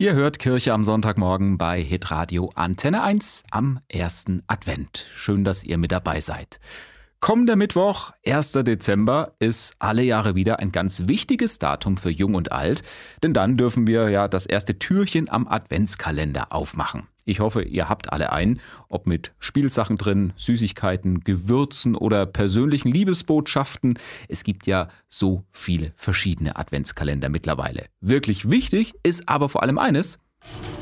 Ihr hört Kirche am Sonntagmorgen bei Hitradio Antenne 1 am ersten Advent. Schön, dass ihr mit dabei seid. Kommender Mittwoch, 1. Dezember, ist alle Jahre wieder ein ganz wichtiges Datum für Jung und Alt, denn dann dürfen wir ja das erste Türchen am Adventskalender aufmachen. Ich hoffe, ihr habt alle einen, ob mit Spielsachen drin, Süßigkeiten, Gewürzen oder persönlichen Liebesbotschaften. Es gibt ja so viele verschiedene Adventskalender mittlerweile. Wirklich wichtig ist aber vor allem eines.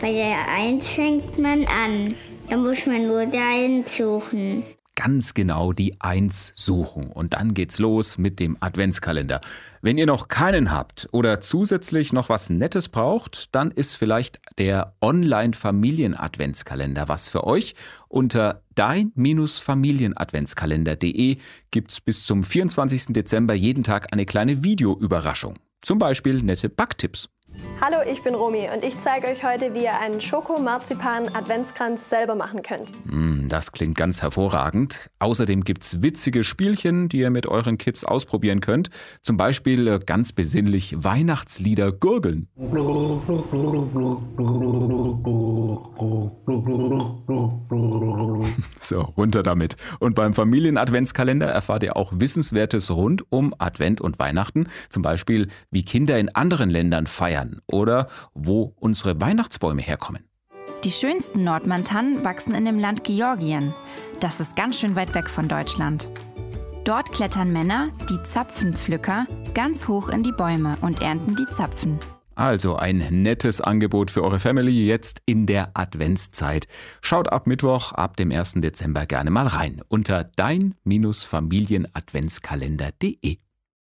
Bei der 1 fängt man an. Da muss man nur 1 suchen ganz genau die Eins suchen. Und dann geht's los mit dem Adventskalender. Wenn ihr noch keinen habt oder zusätzlich noch was Nettes braucht, dann ist vielleicht der Online-Familien-Adventskalender was für euch. Unter dein-familienadventskalender.de gibt's bis zum 24. Dezember jeden Tag eine kleine Videoüberraschung. Zum Beispiel nette Backtipps. Hallo, ich bin Romy und ich zeige euch heute, wie ihr einen Schoko-Marzipan-Adventskranz selber machen könnt. Mm, das klingt ganz hervorragend. Außerdem gibt es witzige Spielchen, die ihr mit euren Kids ausprobieren könnt. Zum Beispiel äh, ganz besinnlich Weihnachtslieder gurgeln. So, runter damit. Und beim Familien-Adventskalender erfahrt ihr auch Wissenswertes rund um Advent und Weihnachten. Zum Beispiel, wie Kinder in anderen Ländern feiern oder wo unsere Weihnachtsbäume herkommen. Die schönsten Nordmantannen wachsen in dem Land Georgien. Das ist ganz schön weit weg von Deutschland. Dort klettern Männer, die Zapfenpflücker, ganz hoch in die Bäume und ernten die Zapfen. Also ein nettes Angebot für eure Family jetzt in der Adventszeit. Schaut ab Mittwoch, ab dem 1. Dezember gerne mal rein unter dein-familienadventskalender.de.